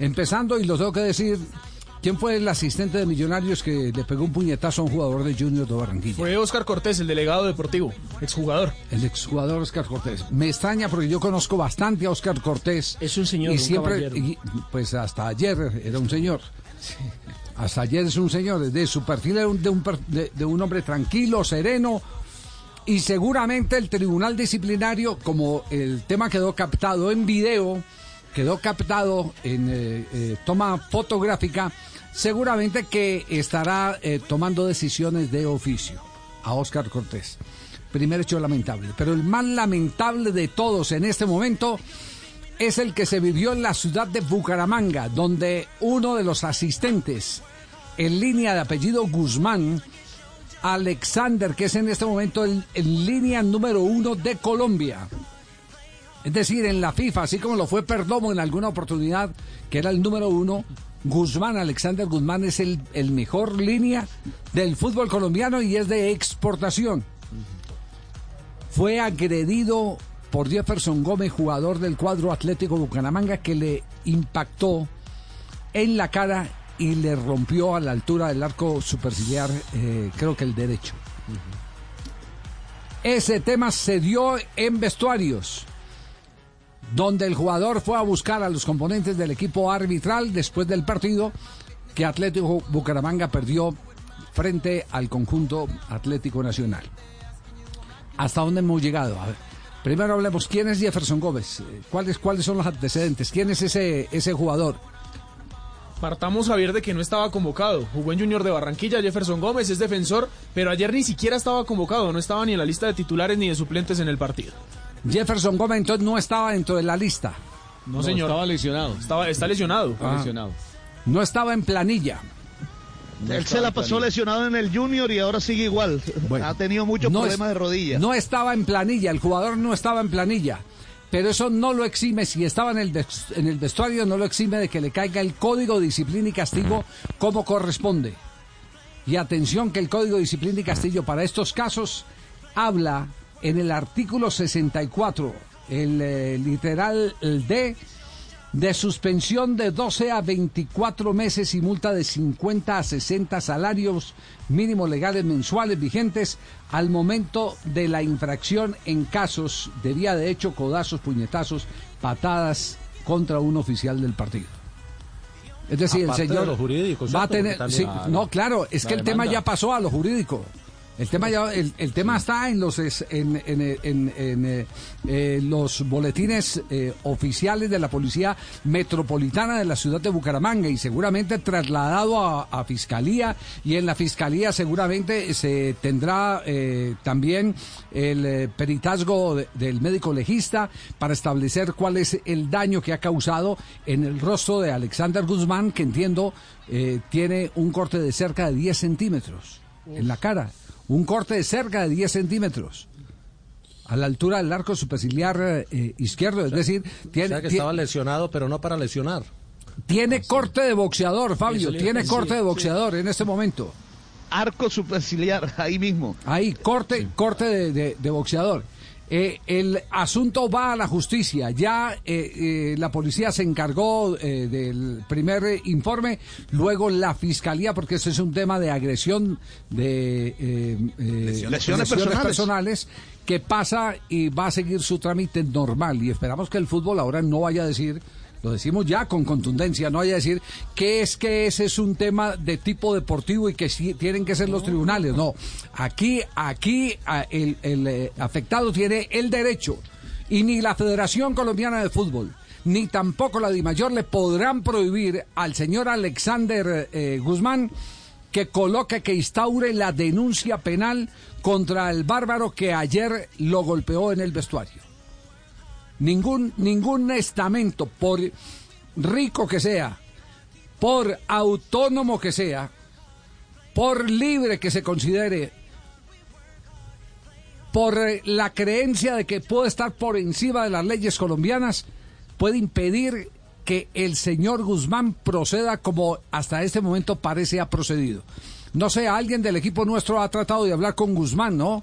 Empezando, y lo tengo que decir, ¿quién fue el asistente de Millonarios que le pegó un puñetazo a un jugador de Junior de Barranquilla? Fue Oscar Cortés, el delegado deportivo, exjugador. El exjugador Oscar Cortés. Me extraña porque yo conozco bastante a Oscar Cortés. Es un señor, y un siempre, y, pues hasta ayer era un señor. Hasta ayer es un señor. De su perfil era un- de, un, de- de un hombre tranquilo, sereno. Y seguramente el tribunal disciplinario, como el tema quedó captado en video, quedó captado en eh, eh, toma fotográfica, seguramente que estará eh, tomando decisiones de oficio a Oscar Cortés. Primer hecho lamentable. Pero el más lamentable de todos en este momento es el que se vivió en la ciudad de Bucaramanga, donde uno de los asistentes en línea de apellido Guzmán, Alexander, que es en este momento el, en línea número uno de Colombia. Es decir, en la FIFA, así como lo fue Perdomo en alguna oportunidad, que era el número uno, Guzmán, Alexander Guzmán es el, el mejor línea del fútbol colombiano y es de exportación. Fue agredido por Jefferson Gómez, jugador del cuadro Atlético Bucaramanga, que le impactó en la cara y le rompió a la altura del arco superciliar, eh, creo que el derecho. Ese tema se dio en vestuarios, donde el jugador fue a buscar a los componentes del equipo arbitral después del partido que Atlético Bucaramanga perdió frente al conjunto Atlético Nacional. ¿Hasta dónde hemos llegado? A ver, primero hablemos, ¿quién es Jefferson Gómez? Eh, ¿Cuáles, ¿Cuáles son los antecedentes? ¿Quién es ese, ese jugador? Partamos Javier de que no estaba convocado. Jugó en Junior de Barranquilla, Jefferson Gómez es defensor, pero ayer ni siquiera estaba convocado, no estaba ni en la lista de titulares ni de suplentes en el partido. Jefferson Gómez entonces no estaba dentro de la lista, No, No, señor. Estaba lesionado. Estaba, está lesionado. Ah. lesionado. no estaba en planilla. No Él se la pasó planilla. lesionado en el Junior y ahora sigue igual. Bueno, ha tenido muchos no problemas es- de rodillas. No estaba en planilla, el jugador no estaba en planilla. Pero eso no lo exime, si estaba en el, en el vestuario, no lo exime de que le caiga el código de disciplina y castigo como corresponde. Y atención que el código de disciplina y castigo para estos casos habla en el artículo 64, el eh, literal el D, de suspensión de 12 a 24 meses y multa de 50 a 60 salarios mínimos legales mensuales vigentes al momento de la infracción en casos de vía de hecho, codazos, puñetazos, patadas contra un oficial del partido. Es decir, Aparte el de señor va a tener, sí, no, claro, es que el tema ya pasó a lo jurídico. El tema ya, el, el tema está en los es- en, en, en, en, eh, eh, los boletines eh, oficiales de la policía metropolitana de la ciudad de Bucaramanga y seguramente trasladado a, a fiscalía. Y en la fiscalía seguramente se tendrá eh, también el eh, peritazgo de- del médico legista para establecer cuál es el daño que ha causado en el rostro de Alexander Guzmán que entiendo eh, tiene un corte de cerca de 10 centímetros en la cara un corte de cerca de 10 centímetros a la altura del arco superciliar eh, izquierdo, es decir, O tiene, sea que estaba lesionado, pero no para lesionar. tiene corte de boxeador, Fabio, tiene sí, corte de sí. boxeador en este momento. Arco superciliar, ahí mismo. Ahí, corte, corte de, de- de boxeador. Eh, el asunto va a la justicia. Ya eh, eh, la policía se encargó eh, del primer informe, luego la fiscalía, porque ese es un tema de agresión de eh, Lesiones personales. personales, que pasa y va a seguir su trámite normal. Y esperamos que el fútbol ahora no vaya a decir lo decimos ya con contundencia, no vaya a decir que es que ese es un tema de tipo deportivo y que sí tienen que ser los tribunales. No, aquí, aquí el, eh, afectado tiene el derecho y ni la Federación Colombiana de Fútbol ni tampoco la DIMAYOR le podrán prohibir al señor Alexander eh, Guzmán que coloque, que instaure la denuncia penal contra el bárbaro que ayer lo golpeó en el vestuario. Ningún, ningún estamento, por rico que sea, por autónomo que sea, por libre que se considere, por eh, la creencia de que puede estar por encima de las leyes colombianas, puede impedir que el señor Guzmán proceda como hasta este momento parece ha procedido. No sé, alguien del equipo nuestro ha tratado de hablar con Guzmán, ¿no?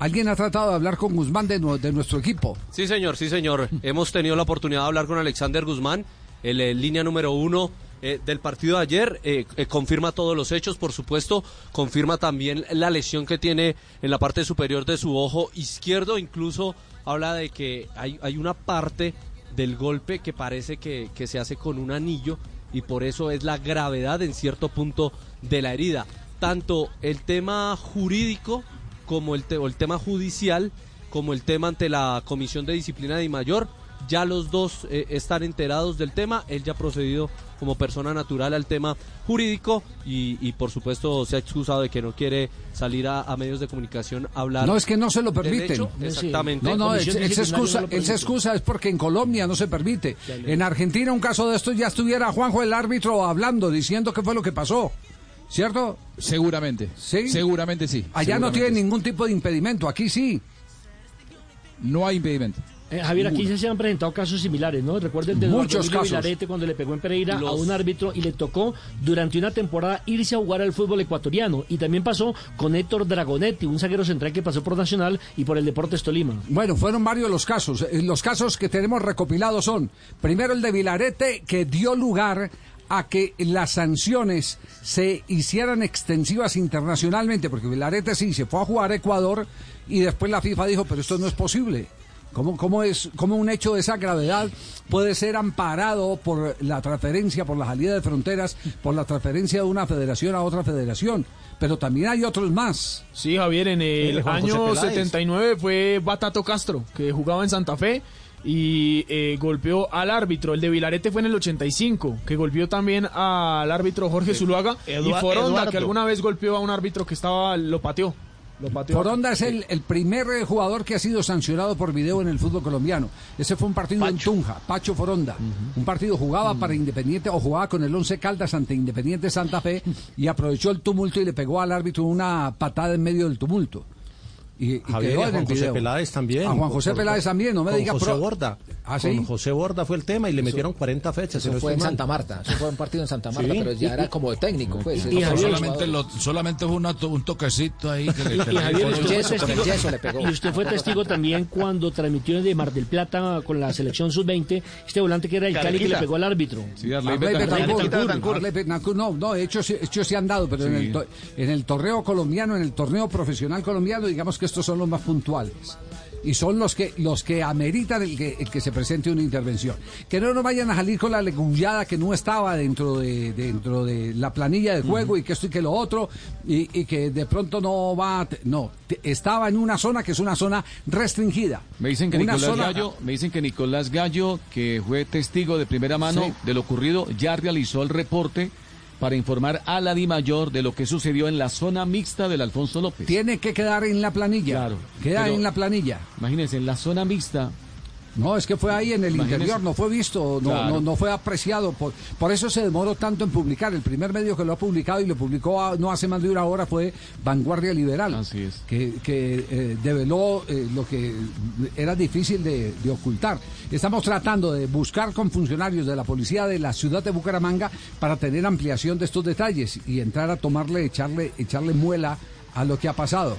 Alguien ha tratado de hablar con Guzmán de, nu- de nuestro equipo. Sí, señor, sí, señor. Hemos tenido la oportunidad de hablar con Alexander Guzmán. el, línea número uno eh, del partido de ayer, eh, eh, confirma todos los hechos, por supuesto, confirma también la lesión que tiene en la parte superior de su ojo izquierdo, incluso habla de que hay, una parte del golpe que parece que se hace con un anillo y por eso es la gravedad en cierto punto de la herida. Tanto el tema jurídico como el, te- o el tema judicial, como el tema ante la Comisión de Disciplina de Mayor, ya los dos eh, están enterados del tema. Él ya ha procedido como persona natural al tema jurídico y, y, por supuesto se ha excusado de que no quiere salir a, a medios de comunicación a hablar. No, es que no se lo permiten. hecho. Exactamente. No, no, él, se excusa, no él se excusa es porque en Colombia no se permite. En Argentina un caso de estos ya estuviera Juanjo el árbitro hablando, diciendo qué fue lo que pasó. ¿Cierto? Seguramente. Sí. Seguramente sí. Allá no tiene sí. ningún tipo de impedimento, aquí sí. No hay impedimento. Eh, Javier, aquí Ninguno. se han presentado casos similares, ¿no? Recuerda el de Muchos casos. Vilarete cuando le pegó en Pereira a un árbitro y le tocó durante una temporada irse a jugar al fútbol ecuatoriano. Y también pasó con Héctor Dragonetti, un zaguero central que pasó por Nacional y por el Deportes Tolima. Bueno, fueron varios los casos. Eh, Los casos que tenemos recopilados son, primero el de Vilarete, que dio lugar a que las sanciones se hicieran extensivas internacionalmente, porque Vilarete sí se fue a jugar a Ecuador y después la FIFA dijo, pero esto no es posible. ¿Cómo, cómo es, cómo un hecho de esa gravedad puede ser amparado por la transferencia, por la salida de fronteras, por la transferencia de una federación a otra federación? Pero también hay otros más. Sí, Javier, en el, El José año Peláez. 79 fue Batato Castro, que jugaba en Santa Fe y eh, golpeó al árbitro. El de Vilarete fue en el 85, que golpeó también al árbitro Jorge Zuluaga. y Foronda, Eduardo. que alguna vez golpeó a un árbitro que estaba, lo pateó. Lo pateó. Foronda es el, el primer eh, jugador que ha sido sancionado por video en el fútbol colombiano. Ese fue un partido en Tunja, Pacho Foronda. Un partido jugaba para Independiente o jugaba con el Once Caldas ante Independiente Santa Fe y aprovechó el tumulto y le pegó al árbitro una patada en medio del tumulto. Y, y Javier, quedó a Juan José. Peláez también. A Juan José Peláez también, no me con diga José pro- Borda. ¿Ah, sí? Con José Borda fue el tema y le metieron 40 fechas. Eso no fue en mal. Santa Marta, eso fue un partido en Santa Marta, Sí. pero ya era como de técnico, pues. Y Eso solamente, lo- solamente fue una un toquecito ahí que le, Javier, usted yeso, testigo, le pegó. y usted fue testigo también cuando transmitió de Mar del Plata con la selección sub-20 este volante que era el Cali que le pegó al árbitro. Sí, Arley no, no, hechos, hechos se han dado, pero en, el, to- en el torneo colombiano, en el torneo profesional colombiano, digamos que estos son los más puntuales. Y son los que los que ameritan el que, el que se presente una intervención. Que no nos vayan a salir con la legullada que no estaba dentro de dentro de la planilla de juego y que esto y que lo otro, y, y que de pronto no va No, estaba en una zona que es una zona restringida. Me dicen que Una Nicolás zona- Gallo, me dicen que Nicolás Gallo, que fue testigo de primera mano Sí. de lo ocurrido, ya realizó el reporte para informar a la DIMAYOR de lo que sucedió en la zona mixta del Alfonso López. Tiene que quedar en la planilla. Claro, Queda en la planilla. Imagínense, en la zona mixta, No, es que fue ahí en el Imagínese. interior, no fue visto, no, Claro. no, no fue apreciado. Por, por eso se demoró tanto en publicar. El primer medio que lo ha publicado y lo publicó a- no hace más de una hora fue Vanguardia Liberal. Así es. Que, que, eh, develó eh, lo que era difícil de, de ocultar. Estamos tratando de buscar con funcionarios de la policía de la ciudad de Bucaramanga para tener ampliación de estos detalles y entrar a tomarle, echarle, echarle muela a lo que ha pasado.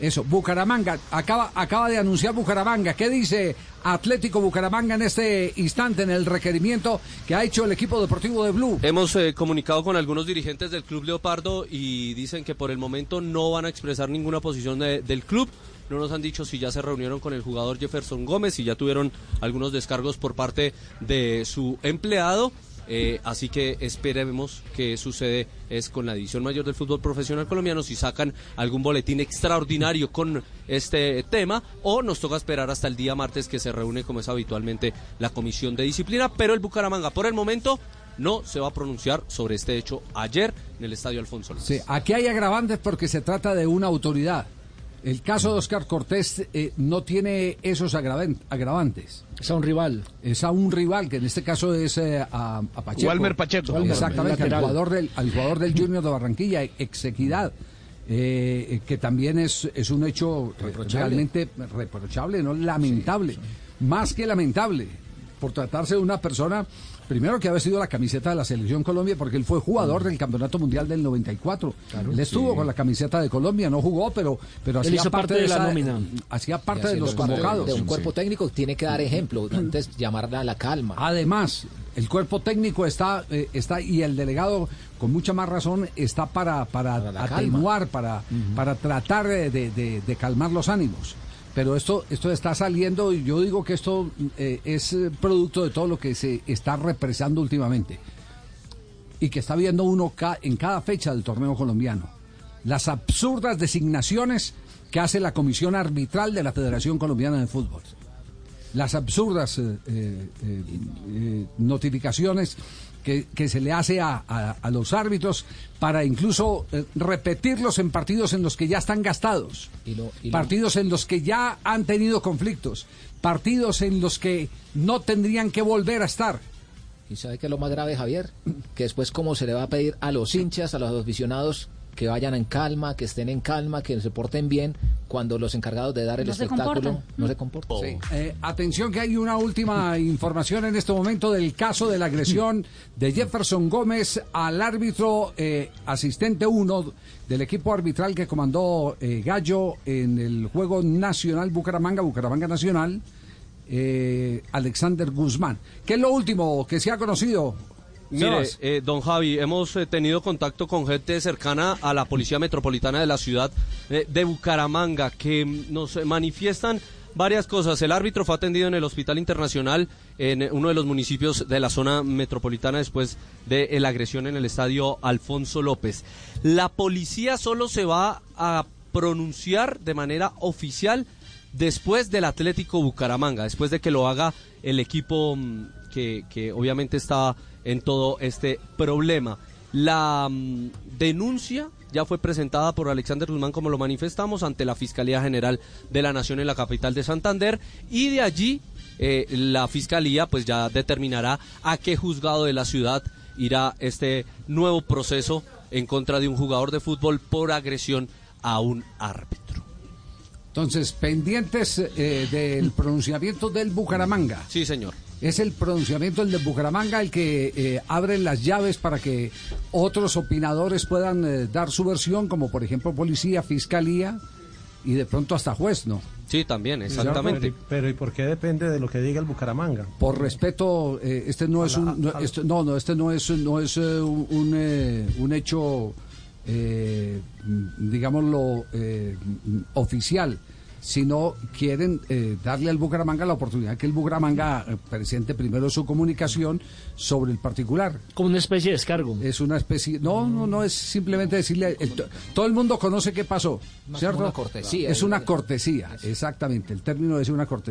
Eso, Bucaramanga, acaba, acaba de anunciar Bucaramanga. ¿Qué dice Atlético Bucaramanga en este instante, en el requerimiento que ha hecho el equipo deportivo de Blue? Hemos eh, comunicado con algunos dirigentes del Club Leopardo y dicen que por el momento no van a expresar ninguna posición de- del club. No nos han dicho si ya se reunieron con el jugador Jefferson Gómez, si ya tuvieron algunos descargos por parte de su empleado. Eh, así que esperemos que sucede es con la división mayor del fútbol profesional colombiano si sacan algún boletín extraordinario con este tema o nos toca esperar hasta el día martes que se reúne como es habitualmente la comisión de disciplina pero el Bucaramanga por el momento no se va a pronunciar sobre este hecho ayer en el estadio Alfonso López. Sí, aquí hay agravantes porque se trata de una autoridad. El caso de Oscar Cortés eh, no tiene esos agravan- agravantes. Es a un rival. Es a un rival, que en este caso es eh, a, a Pacheco. Walmer Pacheco. Exactamente, al jugador, del, al jugador del Junior de Barranquilla, ex Equidad, eh, que también es, es un hecho eh, realmente reprochable, no lamentable, más que lamentable, por tratarse de una persona Primero que ha vestido la camiseta de la Selección Colombia porque él fue jugador del Campeonato Mundial del 94. él estuvo con la camiseta de Colombia, no jugó, pero, pero Él hacía hizo parte, parte de la esa- nómina. Hacía parte de los convocados. De un cuerpo técnico tiene que dar ejemplo, antes llamarla a la calma. Además, el cuerpo técnico está, eh, está y el delegado, con mucha más razón, está para, para, atenuar, para, para tratar de- de- de calmar los ánimos. Pero esto, esto está saliendo y yo digo que esto eh, es eh, producto de todo lo que se está represando últimamente y que está viendo uno ca- en cada fecha del torneo colombiano. Las absurdas designaciones que hace la Comisión Arbitral de la Federación Colombiana de Fútbol las absurdas eh, notificaciones que, que se le hace a, a- a los árbitros para incluso eh, repetirlos en partidos en los que ya están gastados, Y lo- y lo- partidos en los que ya han tenido conflictos, partidos en los que no tendrían que volver a estar. ¿Y sabe qué es lo más grave, Javier? Que después como se le va a pedir a los hinchas, a los aficionados, que vayan en calma, que estén en calma, que se porten bien, cuando los encargados de dar el No espectáculo no se comportan. Sí. Eh, atención que hay una última información en este momento del caso de la agresión de Jefferson Gómez al árbitro eh, asistente 1 del equipo arbitral que comandó eh, Gallo en el juego nacional Bucaramanga, Bucaramanga Nacional, eh, Alexander Guzmán. ¿Qué es lo último que se ha conocido? Mire, eh, don Javi, hemos eh, tenido contacto con gente cercana a la Policía Metropolitana de la ciudad eh, de Bucaramanga que mm, nos eh, manifiestan varias cosas. El árbitro fue atendido en el Hospital Internacional en uno de los municipios de la zona metropolitana después de la agresión en el estadio Alfonso López. La policía solo se va a pronunciar de manera oficial después del Atlético Bucaramanga, después de que lo haga el equipo mm, que, que obviamente está en todo este problema. La mm, denuncia ya fue presentada por Alexander Guzmán, como lo manifestamos, ante la Fiscalía General de la Nación en la capital de Santander y de allí eh, la Fiscalía pues ya determinará a qué juzgado de la ciudad irá este nuevo proceso en contra de un jugador de fútbol por agresión a un árbitro. Entonces, pendientes eh, del pronunciamiento del Bucaramanga. Sí, señor. Es el pronunciamiento del de Bucaramanga el que eh, abre las llaves para que otros opinadores puedan eh, dar su versión, como por ejemplo policía, fiscalía y de pronto hasta juez, ¿no? Sí, también, Pero, exactamente. y- pero ¿y por qué depende de lo que diga el Bucaramanga? Por respeto, eh, este no es un, no, este- no, no, este no es, no es eh, un, un, eh, un hecho, digámoslo, oficial, sino quieren eh, darle al Bucaramanga la oportunidad que el Bucaramanga eh, presente primero su comunicación sobre el particular. Como una especie de descargo. Es una especie, no, no, no es simplemente decirle, el- to- todo el mundo conoce qué pasó, ¿cierto? como una cortesía. Es una cortesía, exactamente, el término es una cortesía.